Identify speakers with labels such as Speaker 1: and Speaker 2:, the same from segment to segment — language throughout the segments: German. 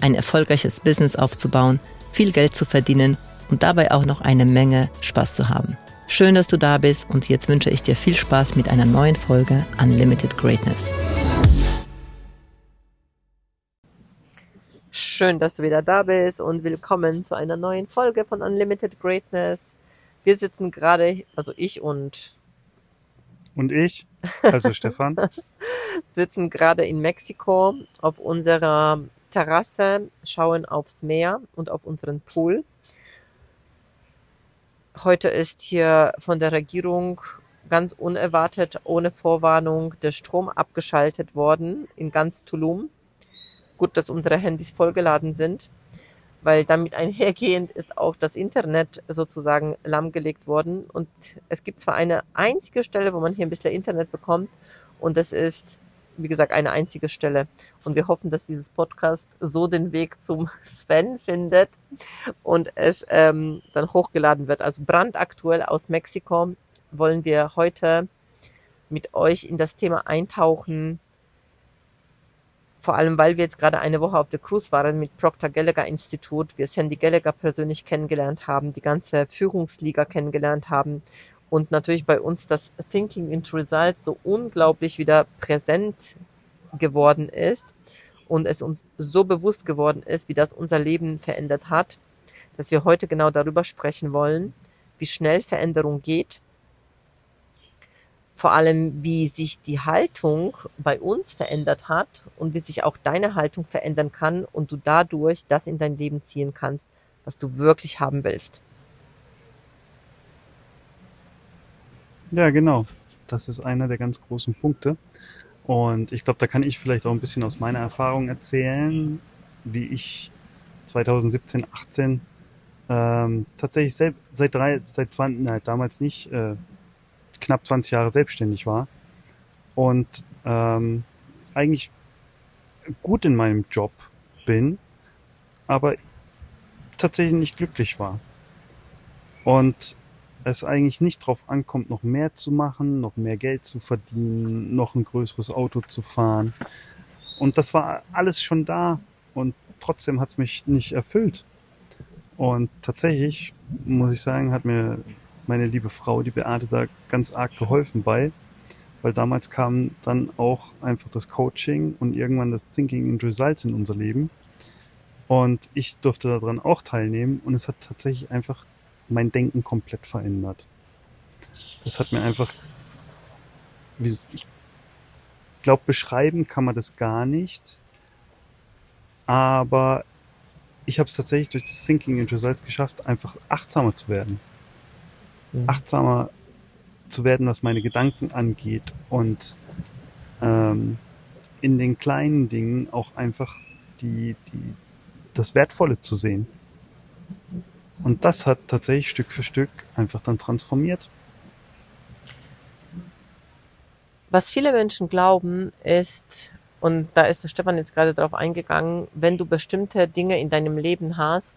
Speaker 1: ein erfolgreiches Business aufzubauen, viel Geld zu verdienen und dabei auch noch eine Menge Spaß zu haben. Schön, dass du da bist und jetzt wünsche ich dir viel Spaß mit einer neuen Folge Unlimited Greatness. Schön, dass du wieder da bist und willkommen zu einer neuen Folge von Unlimited Greatness. Wir sitzen gerade, also ich und
Speaker 2: und ich, also Stefan,
Speaker 1: sitzen gerade in Mexiko auf unserer Terrasse, schauen aufs Meer und auf unseren Pool. Heute ist hier von der Regierung ganz unerwartet, ohne Vorwarnung, der Strom abgeschaltet worden in ganz Tulum. Gut, dass unsere Handys vollgeladen sind, weil damit einhergehend ist auch das Internet sozusagen lahmgelegt worden. Und es gibt zwar eine einzige Stelle, wo man hier ein bisschen Internet bekommt, und das ist wie gesagt, eine einzige Stelle. Und wir hoffen, dass dieses Podcast so den Weg zum Sven findet und es ähm, dann hochgeladen wird. Also brandaktuell aus Mexiko wollen wir heute mit euch in das Thema eintauchen. Vor allem, weil wir jetzt gerade eine Woche auf der Cruise waren mit Proctor Gallagher Institut, wir Sandy Gallagher persönlich kennengelernt haben, die ganze Führungsliga kennengelernt haben und natürlich bei uns das Thinking into Results so unglaublich wieder präsent geworden ist und es uns so bewusst geworden ist, wie das unser Leben verändert hat, dass wir heute genau darüber sprechen wollen, wie schnell Veränderung geht, vor allem wie sich die Haltung bei uns verändert hat und wie sich auch deine Haltung verändern kann und du dadurch das in dein Leben ziehen kannst, was du wirklich haben willst.
Speaker 2: Ja, genau. Das ist einer der ganz großen Punkte. Und ich glaube, da kann ich vielleicht auch ein bisschen aus meiner Erfahrung erzählen, wie ich 2017, 18 ähm, tatsächlich selbst, seit drei, seit 20, nein, damals nicht, äh, knapp 20 Jahre selbstständig war und ähm, eigentlich gut in meinem Job bin, aber tatsächlich nicht glücklich war. Und es eigentlich nicht drauf ankommt, noch mehr zu machen, noch mehr Geld zu verdienen, noch ein größeres Auto zu fahren. Und das war alles schon da und trotzdem hat es mich nicht erfüllt. Und tatsächlich, muss ich sagen, hat mir meine liebe Frau, die Beate, da ganz arg geholfen bei, weil damals kam dann auch einfach das Coaching und irgendwann das Thinking and Results in unser Leben. Und ich durfte daran auch teilnehmen und es hat tatsächlich einfach mein Denken komplett verändert. Das hat mir einfach, ich glaube, beschreiben kann man das gar nicht, aber ich habe es tatsächlich durch das Thinking into Results geschafft, einfach achtsamer zu werden. Mhm. Achtsamer zu werden, was meine Gedanken angeht und ähm, in den kleinen Dingen auch einfach die, die, das Wertvolle zu sehen. Und das hat tatsächlich Stück für Stück einfach dann transformiert.
Speaker 1: Was viele Menschen glauben, ist, und da ist der Stefan jetzt gerade darauf eingegangen, wenn du bestimmte Dinge in deinem Leben hast,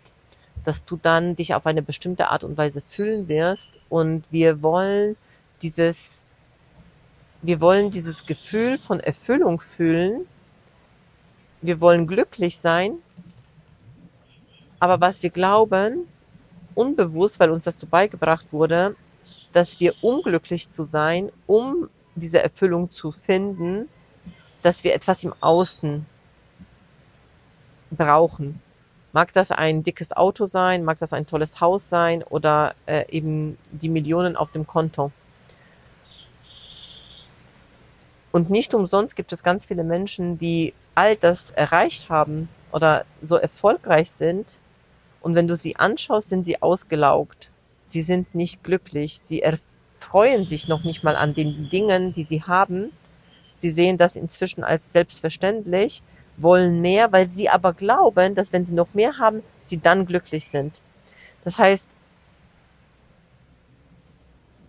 Speaker 1: dass du dann dich auf eine bestimmte Art und Weise fühlen wirst. Und wir wollen dieses, wir wollen dieses Gefühl von Erfüllung fühlen. Wir wollen glücklich sein. Aber was wir glauben, unbewusst, weil uns das so beigebracht wurde, dass wir unglücklich zu sein, um diese Erfüllung zu finden, dass wir etwas im Außen brauchen. Mag das ein dickes Auto sein, mag das ein tolles Haus sein oder äh, eben die Millionen auf dem Konto. Und nicht umsonst gibt es ganz viele Menschen, die all das erreicht haben oder so erfolgreich sind, und wenn du sie anschaust, sind sie ausgelaugt. Sie sind nicht glücklich. Sie erfreuen sich noch nicht mal an den Dingen, die sie haben. Sie sehen das inzwischen als selbstverständlich, wollen mehr, weil sie aber glauben, dass wenn sie noch mehr haben, sie dann glücklich sind. Das heißt,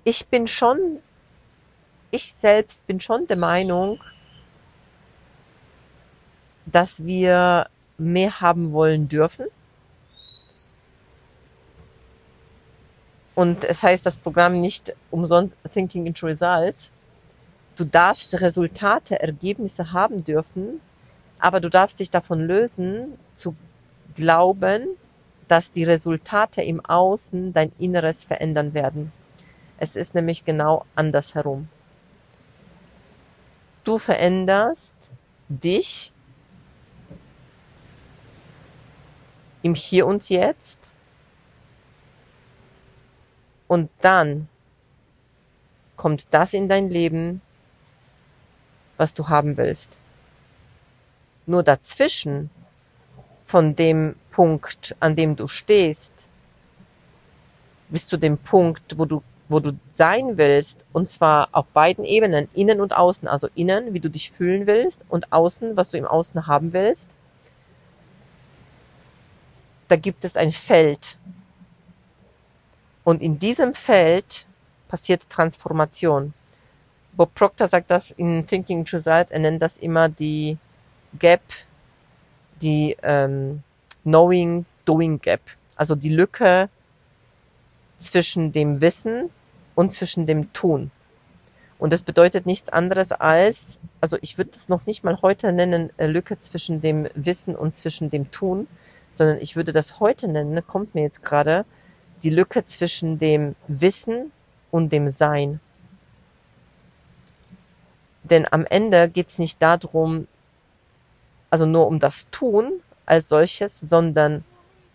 Speaker 1: ich bin schon, ich selbst bin schon der Meinung, dass wir mehr haben wollen dürfen. Und es heißt das Programm nicht umsonst Thinking into Results. Du darfst Resultate, Ergebnisse haben dürfen, aber du darfst dich davon lösen, zu glauben, dass die Resultate im Außen dein Inneres verändern werden. Es ist nämlich genau andersherum. Du veränderst dich im Hier und Jetzt und dann kommt das in dein Leben, was du haben willst. Nur dazwischen, von dem Punkt, an dem du stehst, bis zu dem Punkt, wo du, wo du sein willst, und zwar auf beiden Ebenen, innen und außen, also innen, wie du dich fühlen willst, und außen, was du im Außen haben willst, da gibt es ein Feld. Und in diesem Feld passiert Transformation. Bob Proctor sagt das in Thinking Results, er nennt das immer die Gap, die ähm, Knowing Doing Gap, also die Lücke zwischen dem Wissen und zwischen dem Tun. Und das bedeutet nichts anderes als, also ich würde das noch nicht mal heute nennen, äh, Lücke zwischen dem Wissen und zwischen dem Tun, sondern ich würde das heute nennen, kommt mir jetzt gerade, die Lücke zwischen dem Wissen und dem Sein. Denn am Ende geht es nicht darum, also nur um das Tun als solches, sondern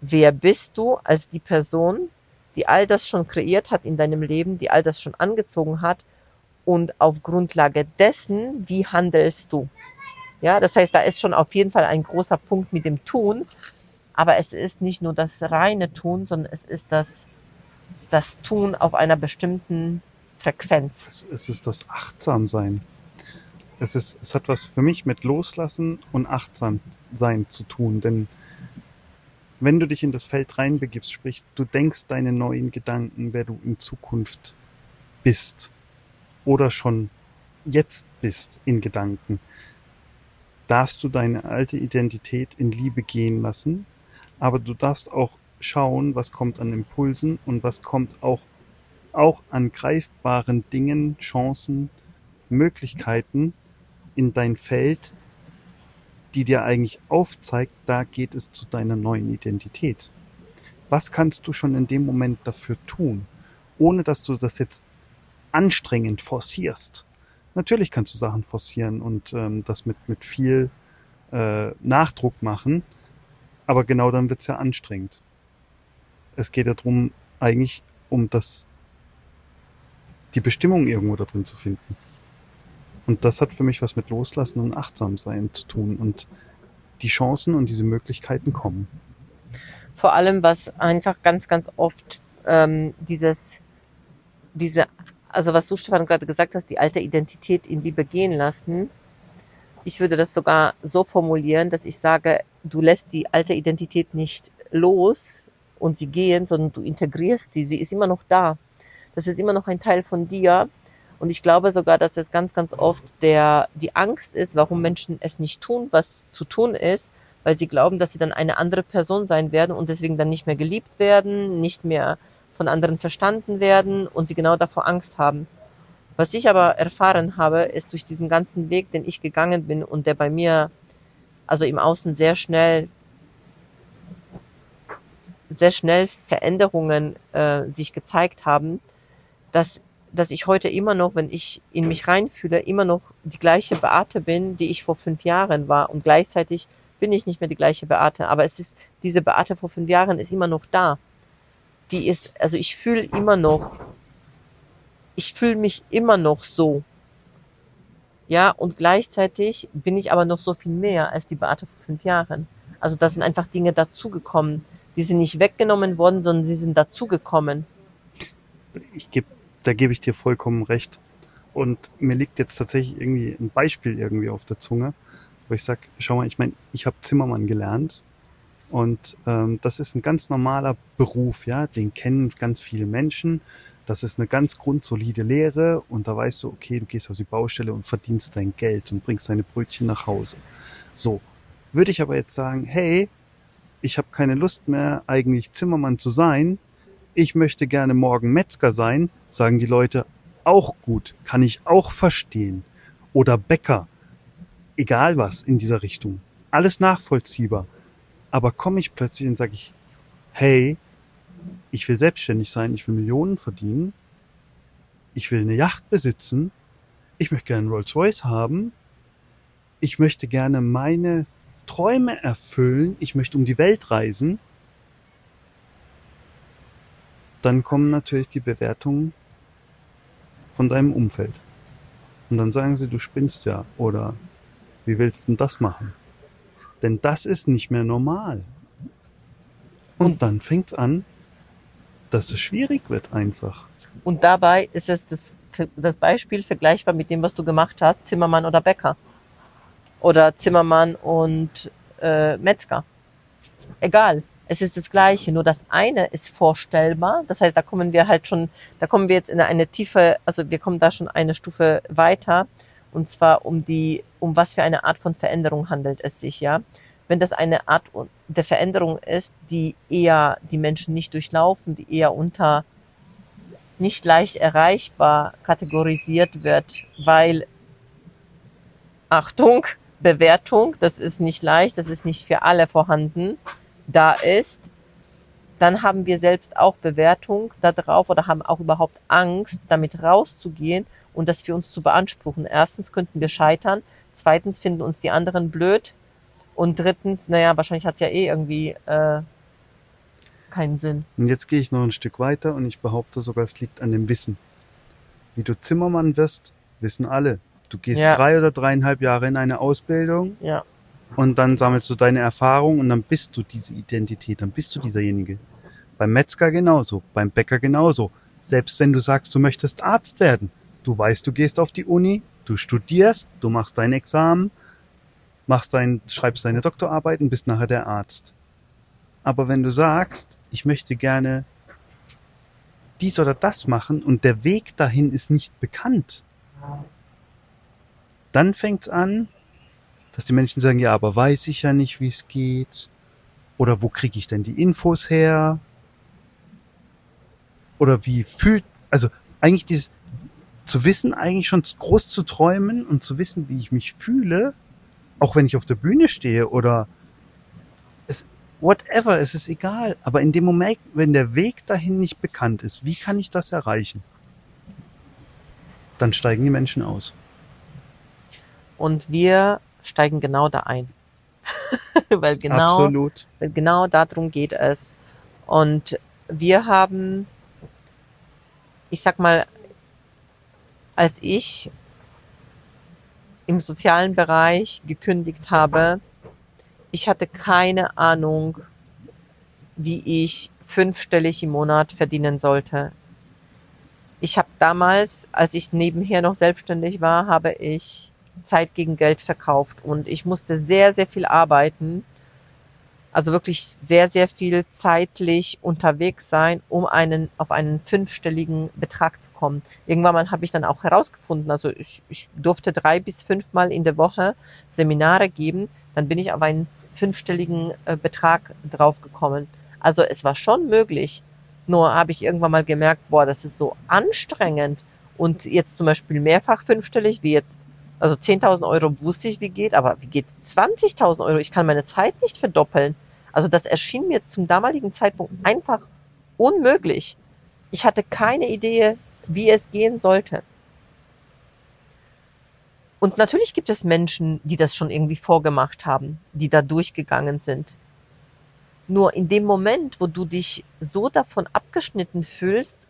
Speaker 1: wer bist du als die Person, die all das schon kreiert hat in deinem Leben, die all das schon angezogen hat und auf Grundlage dessen, wie handelst du? Ja, das heißt, da ist schon auf jeden Fall ein großer Punkt mit dem Tun, aber es ist nicht nur das reine Tun, sondern es ist das, das Tun auf einer bestimmten Frequenz.
Speaker 2: Es, es ist das Achtsamsein. Es, ist, es hat was für mich mit Loslassen und Achtsamsein zu tun, denn wenn du dich in das Feld reinbegibst, sprich, du denkst deine neuen Gedanken, wer du in Zukunft bist oder schon jetzt bist in Gedanken, darfst du deine alte Identität in Liebe gehen lassen aber du darfst auch schauen, was kommt an Impulsen und was kommt auch, auch an greifbaren Dingen, Chancen, Möglichkeiten in dein Feld, die dir eigentlich aufzeigt, da geht es zu deiner neuen Identität. Was kannst du schon in dem Moment dafür tun, ohne dass du das jetzt anstrengend forcierst? Natürlich kannst du Sachen forcieren und ähm, das mit, mit viel äh, Nachdruck machen, aber genau dann wird's ja anstrengend. Es geht ja darum, eigentlich um das, die Bestimmung irgendwo da drin zu finden. Und das hat für mich was mit Loslassen und Achtsamsein zu tun. Und die Chancen und diese Möglichkeiten kommen.
Speaker 1: Vor allem, was einfach ganz, ganz oft ähm, dieses, diese, also was du Stefan gerade gesagt hast, die alte Identität in die begehen lassen, ich würde das sogar so formulieren, dass ich sage, du lässt die alte Identität nicht los und sie gehen, sondern du integrierst sie. Sie ist immer noch da. Das ist immer noch ein Teil von dir. Und ich glaube sogar, dass es ganz, ganz oft der, die Angst ist, warum Menschen es nicht tun, was zu tun ist, weil sie glauben, dass sie dann eine andere Person sein werden und deswegen dann nicht mehr geliebt werden, nicht mehr von anderen verstanden werden und sie genau davor Angst haben. Was ich aber erfahren habe, ist durch diesen ganzen Weg, den ich gegangen bin und der bei mir, also im Außen sehr schnell, sehr schnell Veränderungen äh, sich gezeigt haben, dass, dass ich heute immer noch, wenn ich in mich reinfühle, immer noch die gleiche Beate bin, die ich vor fünf Jahren war. Und gleichzeitig bin ich nicht mehr die gleiche Beate. Aber es ist, diese Beate vor fünf Jahren ist immer noch da. Die ist, also ich fühle immer noch ich fühle mich immer noch so. Ja, und gleichzeitig bin ich aber noch so viel mehr als die Beate vor fünf Jahren. Also da sind einfach Dinge dazugekommen. Die sind nicht weggenommen worden, sondern sie sind dazugekommen.
Speaker 2: Ich geb, da gebe ich dir vollkommen recht. Und mir liegt jetzt tatsächlich irgendwie ein Beispiel irgendwie auf der Zunge, wo ich sage, schau mal, ich meine, ich habe Zimmermann gelernt Und ähm, das ist ein ganz normaler Beruf, ja, den kennen ganz viele Menschen. Das ist eine ganz grundsolide Lehre und da weißt du, okay, du gehst auf die Baustelle und verdienst dein Geld und bringst deine Brötchen nach Hause. So, würde ich aber jetzt sagen, hey, ich habe keine Lust mehr, eigentlich Zimmermann zu sein, ich möchte gerne morgen Metzger sein, sagen die Leute, auch gut, kann ich auch verstehen. Oder Bäcker, egal was in dieser Richtung, alles nachvollziehbar. Aber komme ich plötzlich und sage ich, hey, ich will selbstständig sein, ich will Millionen verdienen, ich will eine Yacht besitzen, ich möchte gerne einen Rolls Royce haben, ich möchte gerne meine Träume erfüllen, ich möchte um die Welt reisen, dann kommen natürlich die Bewertungen von deinem Umfeld. Und dann sagen sie, du spinnst ja oder wie willst du denn das machen? Denn das ist nicht mehr normal. Und dann fängt an, dass es schwierig wird einfach.
Speaker 1: Und dabei ist es das, das Beispiel vergleichbar mit dem, was du gemacht hast, Zimmermann oder Bäcker. Oder Zimmermann und äh, Metzger. Egal. Es ist das Gleiche, nur das eine ist vorstellbar. Das heißt, da kommen wir halt schon, da kommen wir jetzt in eine tiefe, also wir kommen da schon eine Stufe weiter. Und zwar um die, um was für eine Art von Veränderung handelt es sich, ja. Wenn das eine Art der Veränderung ist, die eher die Menschen nicht durchlaufen, die eher unter nicht leicht erreichbar kategorisiert wird, weil Achtung, Bewertung, das ist nicht leicht, das ist nicht für alle vorhanden, da ist, dann haben wir selbst auch Bewertung darauf oder haben auch überhaupt Angst, damit rauszugehen und das für uns zu beanspruchen. Erstens könnten wir scheitern, zweitens finden uns die anderen blöd und drittens, naja, wahrscheinlich hat es ja eh irgendwie äh, keinen Sinn.
Speaker 2: Und jetzt gehe ich noch ein Stück weiter und ich behaupte sogar, es liegt an dem Wissen. Wie du Zimmermann wirst, wissen alle. Du gehst ja. drei oder dreieinhalb Jahre in eine Ausbildung.
Speaker 1: Ja.
Speaker 2: Und dann sammelst du deine Erfahrung und dann bist du diese Identität, dann bist du dieserjenige. Beim Metzger genauso, beim Bäcker genauso. Selbst wenn du sagst, du möchtest Arzt werden, du weißt, du gehst auf die Uni, du studierst, du machst dein Examen, machst dein, schreibst deine Doktorarbeit und bist nachher der Arzt. Aber wenn du sagst, ich möchte gerne dies oder das machen und der Weg dahin ist nicht bekannt, dann fängt's an, dass die Menschen sagen, ja, aber weiß ich ja nicht, wie es geht. Oder wo kriege ich denn die Infos her? Oder wie fühlt, also eigentlich dieses, zu wissen, eigentlich schon groß zu träumen und zu wissen, wie ich mich fühle, auch wenn ich auf der Bühne stehe oder es, whatever, es ist egal. Aber in dem Moment, wenn der Weg dahin nicht bekannt ist, wie kann ich das erreichen? Dann steigen die Menschen aus.
Speaker 1: Und wir steigen genau da ein. weil genau,
Speaker 2: Absolut.
Speaker 1: weil genau darum geht es. Und wir haben, ich sag mal, als ich im sozialen Bereich gekündigt habe, ich hatte keine Ahnung, wie ich fünfstellig im Monat verdienen sollte. Ich habe damals, als ich nebenher noch selbstständig war, habe ich Zeit gegen Geld verkauft und ich musste sehr, sehr viel arbeiten. Also wirklich sehr, sehr viel zeitlich unterwegs sein, um einen, auf einen fünfstelligen Betrag zu kommen. Irgendwann mal habe ich dann auch herausgefunden, also ich, ich durfte drei bis fünfmal in der Woche Seminare geben, dann bin ich auf einen fünfstelligen äh, Betrag draufgekommen. Also es war schon möglich. Nur habe ich irgendwann mal gemerkt, boah, das ist so anstrengend. Und jetzt zum Beispiel mehrfach fünfstellig, wie jetzt also 10.000 Euro wusste ich, wie geht, aber wie geht 20.000 Euro? Ich kann meine Zeit nicht verdoppeln. Also das erschien mir zum damaligen Zeitpunkt einfach unmöglich. Ich hatte keine Idee, wie es gehen sollte. Und natürlich gibt es Menschen, die das schon irgendwie vorgemacht haben, die da durchgegangen sind. Nur in dem Moment, wo du dich so davon abgeschnitten fühlst,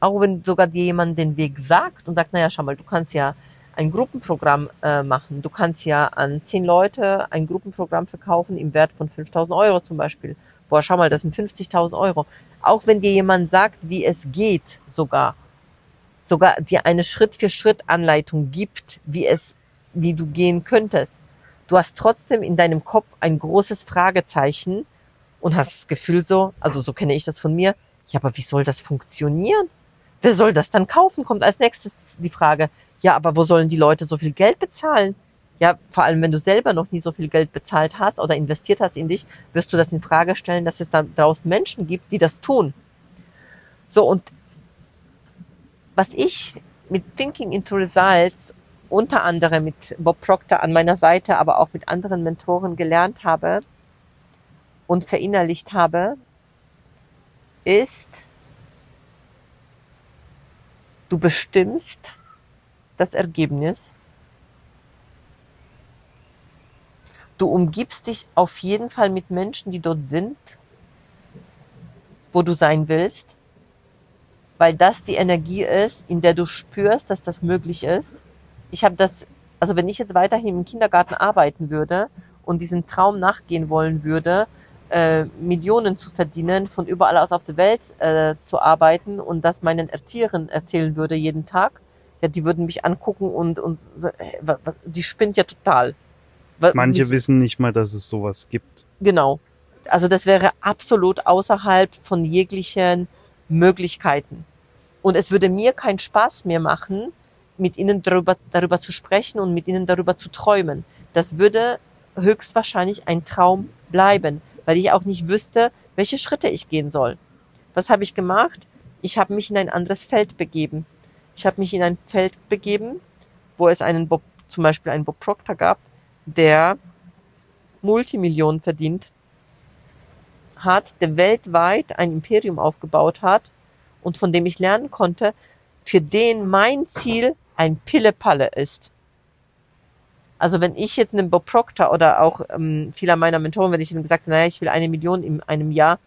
Speaker 1: auch wenn sogar dir jemand den Weg sagt und sagt, naja, schau mal, du kannst ja ein Gruppenprogramm äh, machen. Du kannst ja an zehn Leute ein Gruppenprogramm verkaufen im Wert von 5000 Euro zum Beispiel. Boah, schau mal, das sind 50.000 Euro. Auch wenn dir jemand sagt, wie es geht, sogar, sogar dir eine Schritt-für-Schritt-Anleitung gibt, wie es, wie du gehen könntest. Du hast trotzdem in deinem Kopf ein großes Fragezeichen und hast das Gefühl so, also so kenne ich das von mir, ja, aber wie soll das funktionieren? Wer soll das dann kaufen? Kommt als nächstes die Frage, ja, aber wo sollen die Leute so viel Geld bezahlen? Ja, vor allem wenn du selber noch nie so viel Geld bezahlt hast oder investiert hast in dich, wirst du das in Frage stellen, dass es da draußen Menschen gibt, die das tun. So, und was ich mit Thinking into Results unter anderem mit Bob Proctor an meiner Seite, aber auch mit anderen Mentoren gelernt habe und verinnerlicht habe, ist, du bestimmst das Ergebnis. Du umgibst dich auf jeden Fall mit Menschen, die dort sind, wo du sein willst, weil das die Energie ist, in der du spürst, dass das möglich ist. Ich habe das, also wenn ich jetzt weiterhin im Kindergarten arbeiten würde und diesen Traum nachgehen wollen würde, äh, Millionen zu verdienen, von überall aus auf der Welt äh, zu arbeiten und das meinen Erzieherinnen erzählen würde jeden Tag, ja, die würden mich angucken und, und die spinnt ja total.
Speaker 2: Manche Wie, wissen nicht mal, dass es sowas gibt.
Speaker 1: Genau. Also das wäre absolut außerhalb von jeglichen Möglichkeiten. Und es würde mir keinen Spaß mehr machen, mit ihnen darüber, darüber zu sprechen und mit ihnen darüber zu träumen. Das würde höchstwahrscheinlich ein Traum bleiben, weil ich auch nicht wüsste, welche Schritte ich gehen soll. Was habe ich gemacht? Ich habe mich in ein anderes Feld begeben. Ich habe mich in ein Feld begeben, wo es einen Bob, zum Beispiel einen Bob Proctor gab, der Multimillionen verdient hat, der weltweit ein Imperium aufgebaut hat und von dem ich lernen konnte, für den mein Ziel ein Pille-Palle ist. Also wenn ich jetzt einen Bob Proctor oder auch ähm, vieler meiner Mentoren, wenn ich ihnen gesagt habe, naja, ich will eine Million in einem Jahr,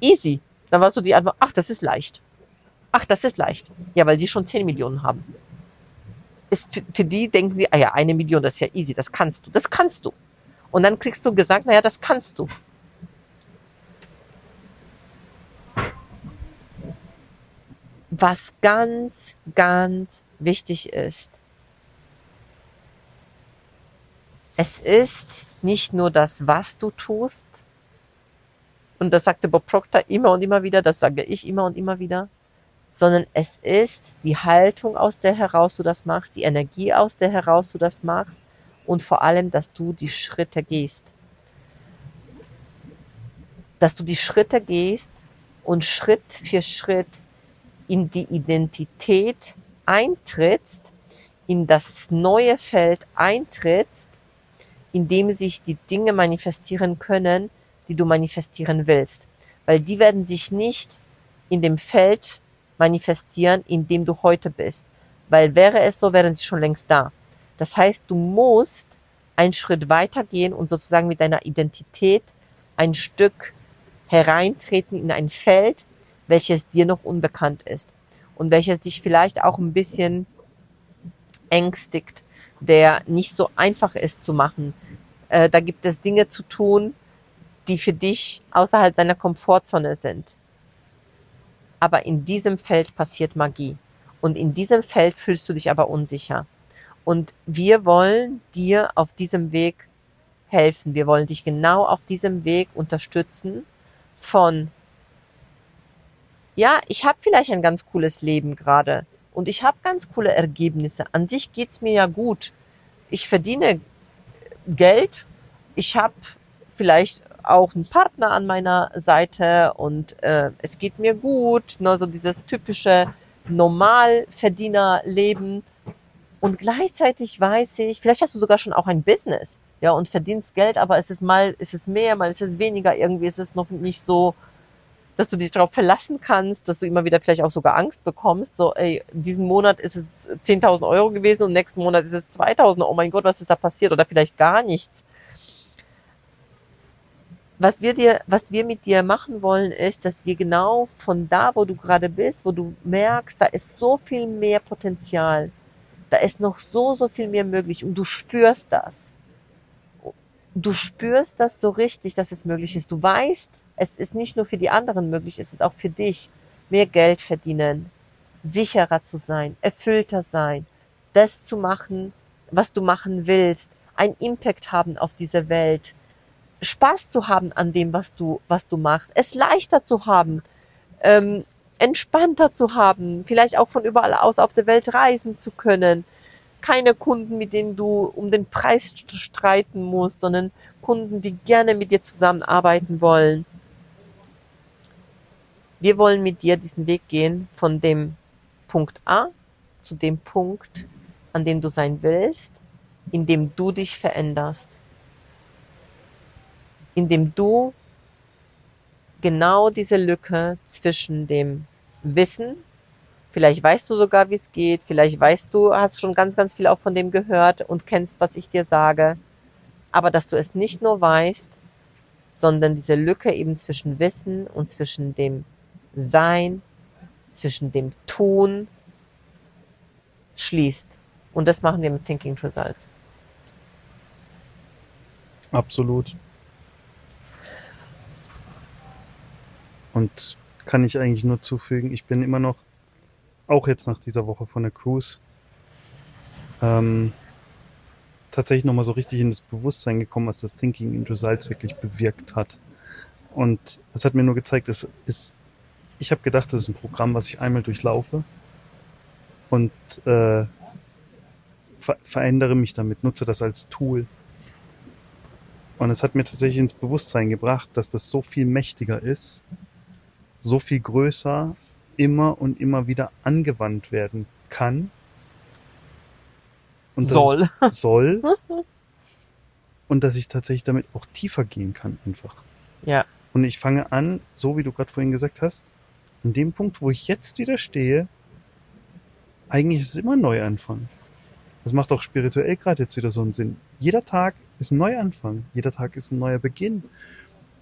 Speaker 1: easy. Dann war so die Antwort, ach, das ist leicht. Ach, das ist leicht. Ja, weil die schon 10 Millionen haben. Ist für, für die denken sie, ah ja, eine Million, das ist ja easy, das kannst du, das kannst du. Und dann kriegst du gesagt, naja, das kannst du. Was ganz, ganz wichtig ist, es ist nicht nur das, was du tust, und das sagte Bob Proctor immer und immer wieder, das sage ich immer und immer wieder, sondern es ist die Haltung, aus der heraus du das machst, die Energie, aus der heraus du das machst und vor allem, dass du die Schritte gehst. Dass du die Schritte gehst und Schritt für Schritt in die Identität eintrittst, in das neue Feld eintrittst, in dem sich die Dinge manifestieren können, die du manifestieren willst. Weil die werden sich nicht in dem Feld manifestieren, in dem du heute bist. Weil wäre es so, wären sie schon längst da. Das heißt, du musst einen Schritt weitergehen und sozusagen mit deiner Identität ein Stück hereintreten in ein Feld, welches dir noch unbekannt ist und welches dich vielleicht auch ein bisschen ängstigt, der nicht so einfach ist zu machen. Äh, da gibt es Dinge zu tun, die für dich außerhalb deiner Komfortzone sind. Aber in diesem Feld passiert Magie. Und in diesem Feld fühlst du dich aber unsicher. Und wir wollen dir auf diesem Weg helfen. Wir wollen dich genau auf diesem Weg unterstützen von, ja, ich habe vielleicht ein ganz cooles Leben gerade und ich habe ganz coole Ergebnisse. An sich geht's mir ja gut. Ich verdiene Geld. Ich habe vielleicht auch einen Partner an meiner Seite und äh, es geht mir gut, ne, so dieses typische Normalverdienerleben. Und gleichzeitig weiß ich, vielleicht hast du sogar schon auch ein Business, ja, und verdienst Geld, aber es ist mal, es ist mehr, mal ist es weniger, irgendwie ist es noch nicht so, dass du dich darauf verlassen kannst, dass du immer wieder vielleicht auch sogar Angst bekommst, so, ey, diesen Monat ist es 10.000 Euro gewesen und nächsten Monat ist es 2.000, oh mein Gott, was ist da passiert? Oder vielleicht gar nichts. Was wir dir, was wir mit dir machen wollen, ist, dass wir genau von da, wo du gerade bist, wo du merkst, da ist so viel mehr Potenzial, da ist noch so, so viel mehr möglich und du spürst das. Du spürst das so richtig, dass es möglich ist. Du weißt, es ist nicht nur für die anderen möglich, es ist auch für dich. Mehr Geld verdienen, sicherer zu sein, erfüllter sein, das zu machen, was du machen willst, einen Impact haben auf diese Welt, Spaß zu haben an dem, was du, was du machst, es leichter zu haben, ähm, entspannter zu haben, vielleicht auch von überall aus auf der Welt reisen zu können. Keine Kunden, mit denen du um den Preis streiten musst, sondern Kunden, die gerne mit dir zusammenarbeiten wollen. Wir wollen mit dir diesen Weg gehen von dem Punkt A zu dem Punkt, an dem du sein willst, in dem du dich veränderst, in dem du genau diese Lücke zwischen dem Wissen, vielleicht weißt du sogar, wie es geht, vielleicht weißt du, hast schon ganz, ganz viel auch von dem gehört und kennst, was ich dir sage, aber dass du es nicht nur weißt, sondern diese Lücke eben zwischen Wissen und zwischen dem sein, zwischen dem Tun schließt. Und das machen wir mit Thinking Results.
Speaker 2: Absolut. Und kann ich eigentlich nur zufügen, ich bin immer noch, auch jetzt nach dieser Woche von der Cruise, ähm, tatsächlich nochmal so richtig in das Bewusstsein gekommen, was das Thinking in Results wirklich bewirkt hat. Und es hat mir nur gezeigt, es ist ich habe gedacht, das ist ein Programm, was ich einmal durchlaufe und äh, ver verändere mich damit, nutze das als Tool. Und es hat mir tatsächlich ins Bewusstsein gebracht, dass das so viel mächtiger ist, so viel größer, immer und immer wieder angewandt werden kann.
Speaker 1: Und soll.
Speaker 2: soll. und dass ich tatsächlich damit auch tiefer gehen kann, einfach.
Speaker 1: Ja.
Speaker 2: Und ich fange an, so wie du gerade vorhin gesagt hast, an dem Punkt, wo ich jetzt wieder stehe, eigentlich ist es immer ein Neuanfang. Das macht auch spirituell gerade jetzt wieder so einen Sinn. Jeder Tag ist ein Neuanfang. Jeder Tag ist ein neuer Beginn.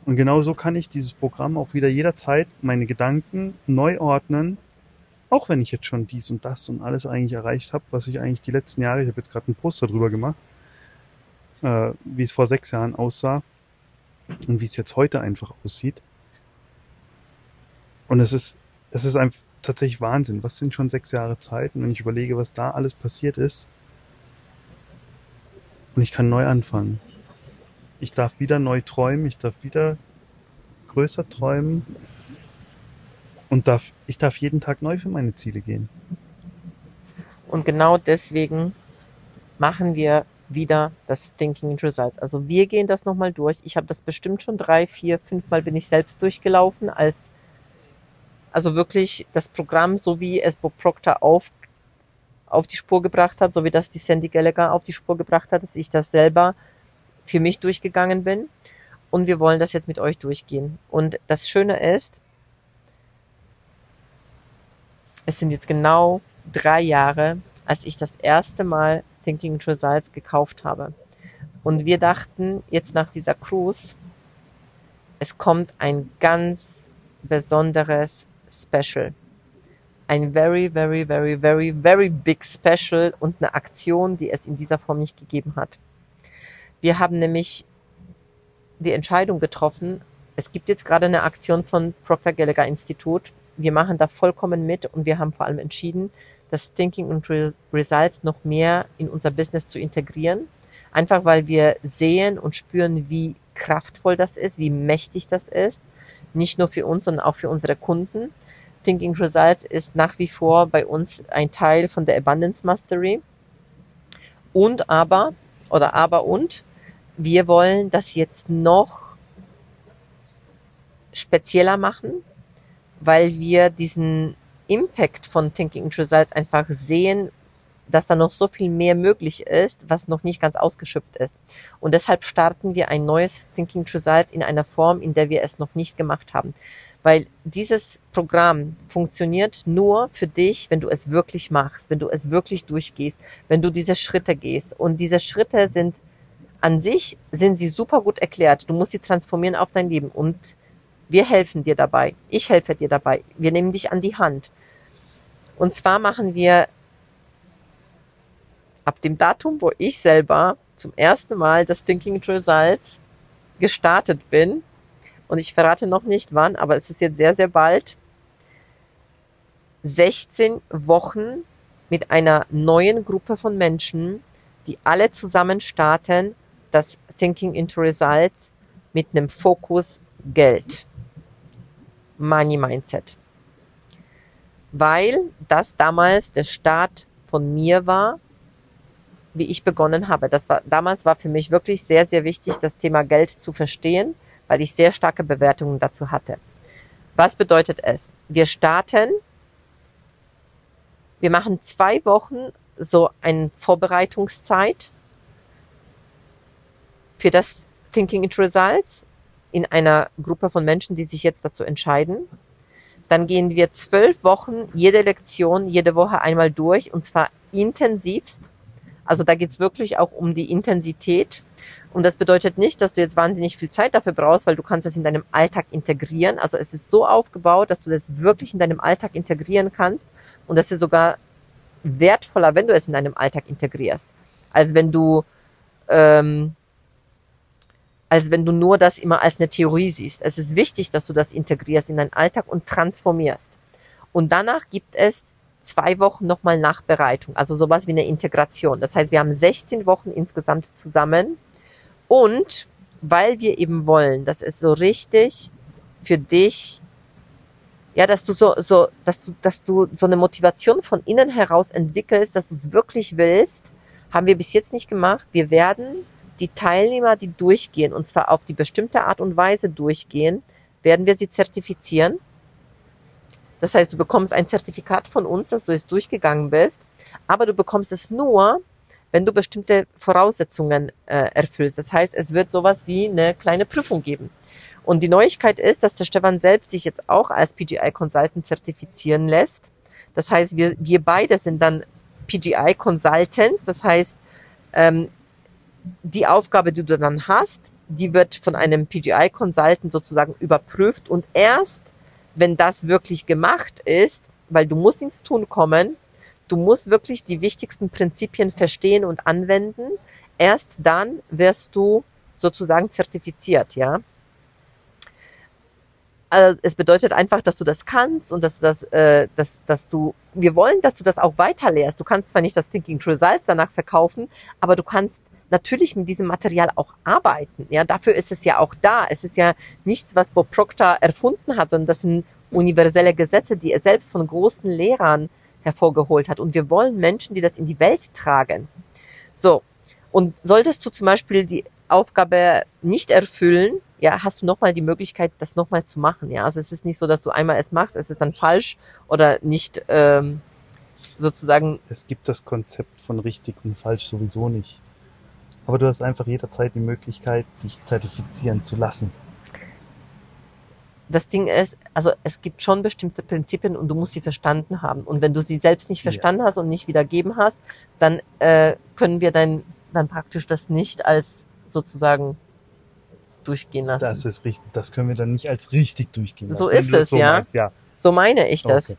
Speaker 2: Und genauso kann ich dieses Programm auch wieder jederzeit meine Gedanken neu ordnen, auch wenn ich jetzt schon dies und das und alles eigentlich erreicht habe, was ich eigentlich die letzten Jahre, ich habe jetzt gerade einen Poster drüber gemacht, äh, wie es vor sechs Jahren aussah und wie es jetzt heute einfach aussieht. Und es ist, es ist einfach tatsächlich Wahnsinn. Was sind schon sechs Jahre Zeit? Und wenn ich überlege, was da alles passiert ist, und ich kann neu anfangen. Ich darf wieder neu träumen, ich darf wieder größer träumen und darf, ich darf jeden Tag neu für meine Ziele gehen.
Speaker 1: Und genau deswegen machen wir wieder das Thinking into Results. Also wir gehen das nochmal durch. Ich habe das bestimmt schon drei, vier, fünf Mal bin ich selbst durchgelaufen als also wirklich das Programm, so wie es Bob Proctor auf, auf die Spur gebracht hat, so wie das die Sandy Gallagher auf die Spur gebracht hat, dass ich das selber für mich durchgegangen bin. Und wir wollen das jetzt mit euch durchgehen. Und das Schöne ist, es sind jetzt genau drei Jahre, als ich das erste Mal Thinking Results gekauft habe. Und wir dachten jetzt nach dieser Cruise, es kommt ein ganz besonderes Special. Ein very, very, very, very, very big Special und eine Aktion, die es in dieser Form nicht gegeben hat. Wir haben nämlich die Entscheidung getroffen, es gibt jetzt gerade eine Aktion von Procter Gallagher Institut. Wir machen da vollkommen mit und wir haben vor allem entschieden, das Thinking und Results noch mehr in unser Business zu integrieren. Einfach weil wir sehen und spüren, wie kraftvoll das ist, wie mächtig das ist. Nicht nur für uns, sondern auch für unsere Kunden. Thinking Results ist nach wie vor bei uns ein Teil von der Abundance Mastery. Und aber, oder aber und, wir wollen das jetzt noch spezieller machen, weil wir diesen Impact von Thinking Results einfach sehen, dass da noch so viel mehr möglich ist, was noch nicht ganz ausgeschöpft ist. Und deshalb starten wir ein neues Thinking Results in einer Form, in der wir es noch nicht gemacht haben. Weil dieses Programm funktioniert nur für dich, wenn du es wirklich machst, wenn du es wirklich durchgehst, wenn du diese Schritte gehst. Und diese Schritte sind an sich, sind sie super gut erklärt. Du musst sie transformieren auf dein Leben. Und wir helfen dir dabei. Ich helfe dir dabei. Wir nehmen dich an die Hand. Und zwar machen wir ab dem Datum, wo ich selber zum ersten Mal das Thinking Results gestartet bin, und ich verrate noch nicht wann, aber es ist jetzt sehr, sehr bald, 16 Wochen mit einer neuen Gruppe von Menschen, die alle zusammen starten, das Thinking into Results mit einem Fokus Geld. Money Mindset. Weil das damals der Start von mir war, wie ich begonnen habe. Das war, damals war für mich wirklich sehr, sehr wichtig, das Thema Geld zu verstehen, weil ich sehr starke Bewertungen dazu hatte. Was bedeutet es? Wir starten, wir machen zwei Wochen so eine Vorbereitungszeit für das Thinking into Results in einer Gruppe von Menschen, die sich jetzt dazu entscheiden. Dann gehen wir zwölf Wochen jede Lektion, jede Woche einmal durch und zwar intensivst. Also da geht's wirklich auch um die Intensität. Und das bedeutet nicht, dass du jetzt wahnsinnig viel Zeit dafür brauchst, weil du kannst das in deinem Alltag integrieren. Also es ist so aufgebaut, dass du das wirklich in deinem Alltag integrieren kannst. Und das ist sogar wertvoller, wenn du es in deinem Alltag integrierst, als wenn du ähm, als wenn du nur das immer als eine Theorie siehst. Es ist wichtig, dass du das integrierst in deinen Alltag und transformierst. Und danach gibt es zwei Wochen nochmal Nachbereitung, also sowas wie eine Integration. Das heißt, wir haben 16 Wochen insgesamt zusammen und weil wir eben wollen, dass es so richtig für dich, ja, dass du so, so, dass du, dass du so eine Motivation von innen heraus entwickelst, dass du es wirklich willst, haben wir bis jetzt nicht gemacht. Wir werden die Teilnehmer, die durchgehen, und zwar auf die bestimmte Art und Weise durchgehen, werden wir sie zertifizieren. Das heißt, du bekommst ein Zertifikat von uns, dass du es durchgegangen bist, aber du bekommst es nur, wenn du bestimmte Voraussetzungen äh, erfüllst. Das heißt, es wird sowas wie eine kleine Prüfung geben. Und die Neuigkeit ist, dass der Stefan selbst sich jetzt auch als PGI Consultant zertifizieren lässt. Das heißt, wir, wir beide sind dann PGI Consultants. Das heißt, ähm, die Aufgabe, die du dann hast, die wird von einem PGI-Consultant sozusagen überprüft und erst, wenn das wirklich gemacht ist, weil du musst ins Tun kommen, du musst wirklich die wichtigsten Prinzipien verstehen und anwenden, erst dann wirst du sozusagen zertifiziert, ja. Also es bedeutet einfach, dass du das kannst und dass du das, äh, dass, dass du, wir wollen, dass du das auch weiterlehrst. Du kannst zwar nicht das Thinking Results danach verkaufen, aber du kannst natürlich mit diesem Material auch arbeiten. Ja, dafür ist es ja auch da. Es ist ja nichts, was Bob Proctor erfunden hat, sondern das sind universelle Gesetze, die er selbst von großen Lehrern hervorgeholt hat. Und wir wollen Menschen, die das in die Welt tragen. So. Und solltest du zum Beispiel die Aufgabe nicht erfüllen, ja, hast du nochmal die Möglichkeit, das nochmal zu machen. Ja, also es ist nicht so, dass du einmal es machst, es ist dann falsch oder nicht ähm, sozusagen.
Speaker 2: Es gibt das Konzept von richtig und falsch sowieso nicht. Aber du hast einfach jederzeit die Möglichkeit, dich zertifizieren zu lassen.
Speaker 1: Das Ding ist, also es gibt schon bestimmte Prinzipien und du musst sie verstanden haben. Und wenn du sie selbst nicht verstanden ja. hast und nicht wiedergeben hast, dann äh, können wir dann, dann praktisch das nicht als sozusagen durchgehen lassen.
Speaker 2: Das ist richtig, das können wir dann nicht als richtig durchgehen lassen.
Speaker 1: So ist es, so ja. Meinst, ja. So meine ich das. Okay.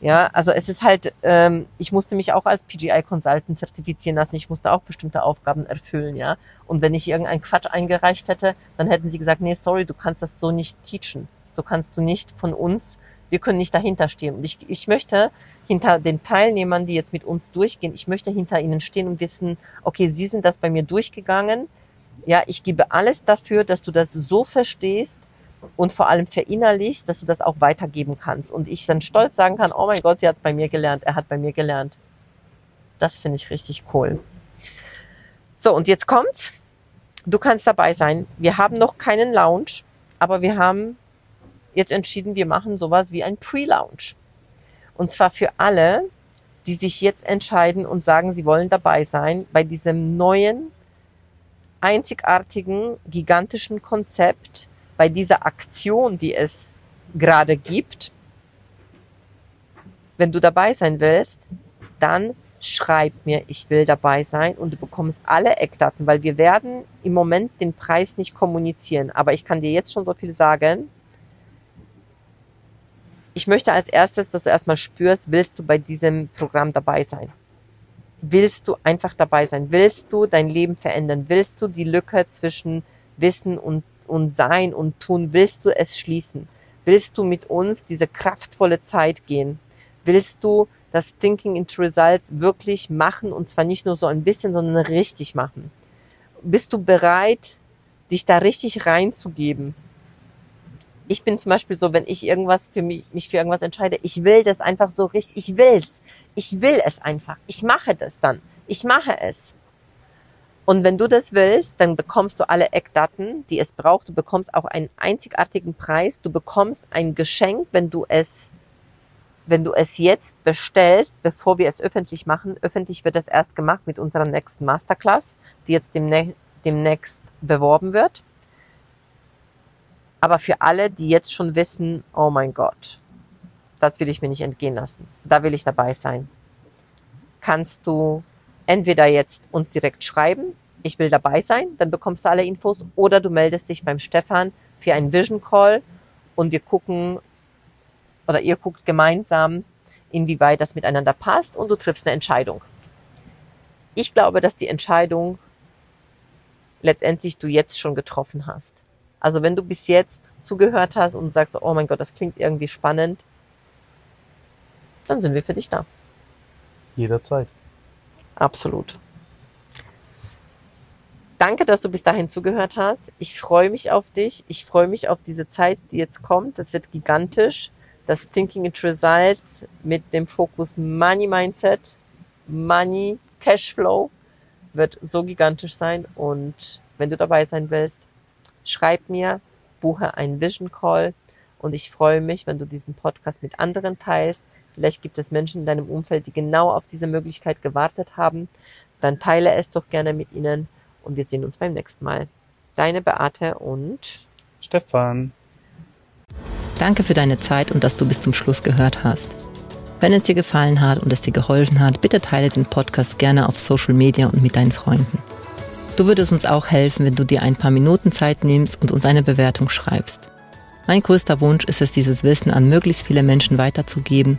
Speaker 1: Ja, also es ist halt, ähm, ich musste mich auch als PGI Consultant zertifizieren lassen. Ich musste auch bestimmte Aufgaben erfüllen, ja. Und wenn ich irgendeinen Quatsch eingereicht hätte, dann hätten sie gesagt, nee, sorry, du kannst das so nicht teachen. So kannst du nicht von uns, wir können nicht dahinter stehen. Und ich, ich möchte hinter den Teilnehmern, die jetzt mit uns durchgehen, ich möchte hinter ihnen stehen und wissen, okay, sie sind das bei mir durchgegangen. Ja, ich gebe alles dafür, dass du das so verstehst, und vor allem verinnerlichst, dass du das auch weitergeben kannst. Und ich dann stolz sagen kann, oh mein Gott, sie hat bei mir gelernt, er hat bei mir gelernt. Das finde ich richtig cool. So, und jetzt kommt's. Du kannst dabei sein. Wir haben noch keinen Lounge, aber wir haben jetzt entschieden, wir machen sowas wie ein Pre-Lounge. Und zwar für alle, die sich jetzt entscheiden und sagen, sie wollen dabei sein bei diesem neuen, einzigartigen, gigantischen Konzept, bei dieser Aktion, die es gerade gibt, wenn du dabei sein willst, dann schreib mir, ich will dabei sein und du bekommst alle Eckdaten, weil wir werden im Moment den Preis nicht kommunizieren. Aber ich kann dir jetzt schon so viel sagen. Ich möchte als erstes, dass du erstmal spürst, willst du bei diesem Programm dabei sein? Willst du einfach dabei sein? Willst du dein Leben verändern? Willst du die Lücke zwischen Wissen und und Sein und Tun, willst du es schließen? Willst du mit uns diese kraftvolle Zeit gehen? Willst du das Thinking into Results wirklich machen und zwar nicht nur so ein bisschen, sondern richtig machen? Bist du bereit, dich da richtig reinzugeben. Ich bin zum Beispiel so, wenn ich irgendwas für mich, mich für irgendwas entscheide, ich will das einfach so richtig, ich will's. Ich will es einfach. Ich mache das dann. Ich mache es. Und wenn du das willst, dann bekommst du alle Eckdaten, die es braucht. Du bekommst auch einen einzigartigen Preis. Du bekommst ein Geschenk, wenn du es, wenn du es jetzt bestellst, bevor wir es öffentlich machen. Öffentlich wird das erst gemacht mit unserer nächsten Masterclass, die jetzt demnächst, demnächst beworben wird. Aber für alle, die jetzt schon wissen, oh mein Gott, das will ich mir nicht entgehen lassen. Da will ich dabei sein. Kannst du entweder jetzt uns direkt schreiben, ich will dabei sein, dann bekommst du alle Infos, oder du meldest dich beim Stefan für einen Vision Call und wir gucken oder ihr guckt gemeinsam, inwieweit das miteinander passt und du triffst eine Entscheidung. Ich glaube, dass die Entscheidung letztendlich du jetzt schon getroffen hast. Also wenn du bis jetzt zugehört hast und sagst, oh mein Gott, das klingt irgendwie spannend, dann sind wir für dich da.
Speaker 2: Jederzeit.
Speaker 1: Absolut. Danke, dass du bis dahin zugehört hast. Ich freue mich auf dich. Ich freue mich auf diese Zeit, die jetzt kommt. Das wird gigantisch. Das Thinking it Results mit dem Fokus Money Mindset, Money, Cashflow wird so gigantisch sein. Und wenn du dabei sein willst, schreib mir, buche einen Vision Call. Und ich freue mich, wenn du diesen Podcast mit anderen teilst. Vielleicht gibt es Menschen in deinem Umfeld, die genau auf diese Möglichkeit gewartet haben. Dann teile es doch gerne mit ihnen und wir sehen uns beim nächsten Mal. Deine Beate und
Speaker 2: Stefan.
Speaker 3: Danke für deine Zeit und dass du bis zum Schluss gehört hast. Wenn es dir gefallen hat und es dir geholfen hat, bitte teile den Podcast gerne auf Social Media und mit deinen Freunden. Du würdest uns auch helfen, wenn du dir ein paar Minuten Zeit nimmst und uns eine Bewertung schreibst. Mein größter Wunsch ist es, dieses Wissen an möglichst viele Menschen weiterzugeben